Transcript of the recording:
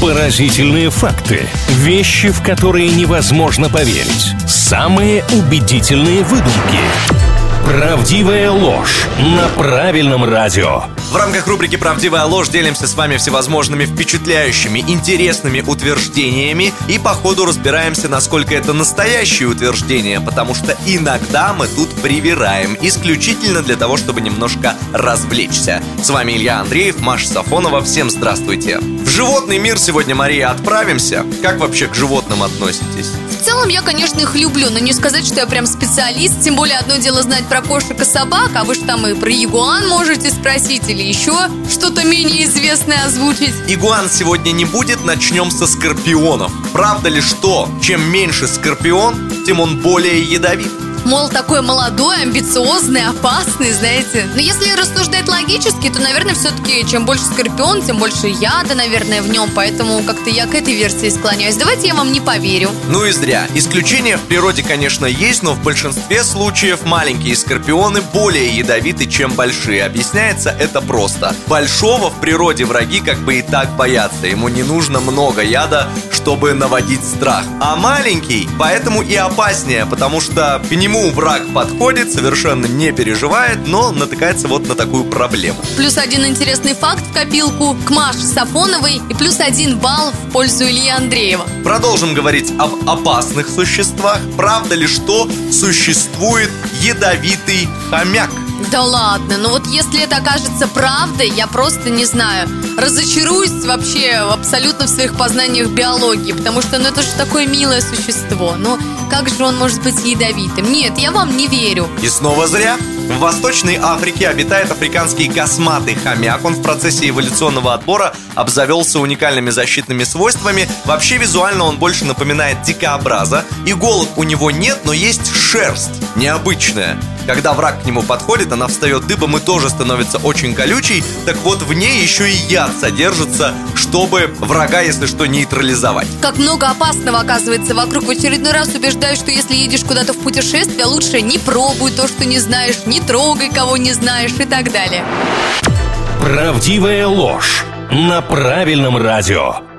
Поразительные факты. Вещи, в которые невозможно поверить. Самые убедительные выдумки. Правдивая ложь на правильном радио. В рамках рубрики «Правдивая ложь» делимся с вами всевозможными впечатляющими, интересными утверждениями и по ходу разбираемся, насколько это настоящие утверждения, потому что иногда мы тут привираем, исключительно для того, чтобы немножко развлечься. С вами Илья Андреев, Маша Сафонова, всем здравствуйте. Животный мир сегодня, Мария, отправимся. Как вообще к животным относитесь? В целом я, конечно, их люблю, но не сказать, что я прям специалист. Тем более одно дело знать про кошек и собак, а вы же там и про ягуан можете спросить или еще что-то менее известное озвучить. Игуан сегодня не будет, начнем со скорпионов. Правда ли что, чем меньше скорпион, тем он более ядовит? Мол, такой молодой, амбициозный, опасный, знаете. Но если рассуждать логически, то, наверное, все-таки чем больше скорпион, тем больше яда, наверное, в нем. Поэтому как-то я к этой версии склоняюсь. Давайте я вам не поверю. Ну и зря. Исключения в природе, конечно, есть, но в большинстве случаев маленькие скорпионы более ядовиты, чем большие. Объясняется это просто. Большого в природе враги как бы и так боятся. Ему не нужно много яда, чтобы наводить страх. А маленький поэтому и опаснее, потому что к нему враг подходит, совершенно не переживает, но натыкается вот на такую проблему. Плюс один интересный факт в копилку к Маше Сафоновой и плюс один балл в пользу Ильи Андреева. Продолжим говорить об опасных существах. Правда ли, что существует ядовитый хомяк? Да ладно, ну вот если это окажется правдой, я просто не знаю. Разочаруюсь вообще абсолютно в своих познаниях биологии, потому что ну это же такое милое существо. Ну как же он может быть ядовитым? Нет, я вам не верю. И снова зря. В Восточной Африке обитает африканский косматый хомяк. Он в процессе эволюционного отбора обзавелся уникальными защитными свойствами. Вообще визуально он больше напоминает дикообраза. Иголок у него нет, но есть шерсть необычная. Когда враг к нему подходит, она встает дыбом и тоже становится очень колючей. Так вот, в ней еще и яд содержится, чтобы врага, если что, нейтрализовать. Как много опасного оказывается вокруг. В очередной раз убеждаю, что если едешь куда-то в путешествие, лучше не пробуй то, что не знаешь, не трогай, кого не знаешь и так далее. Правдивая ложь на правильном радио.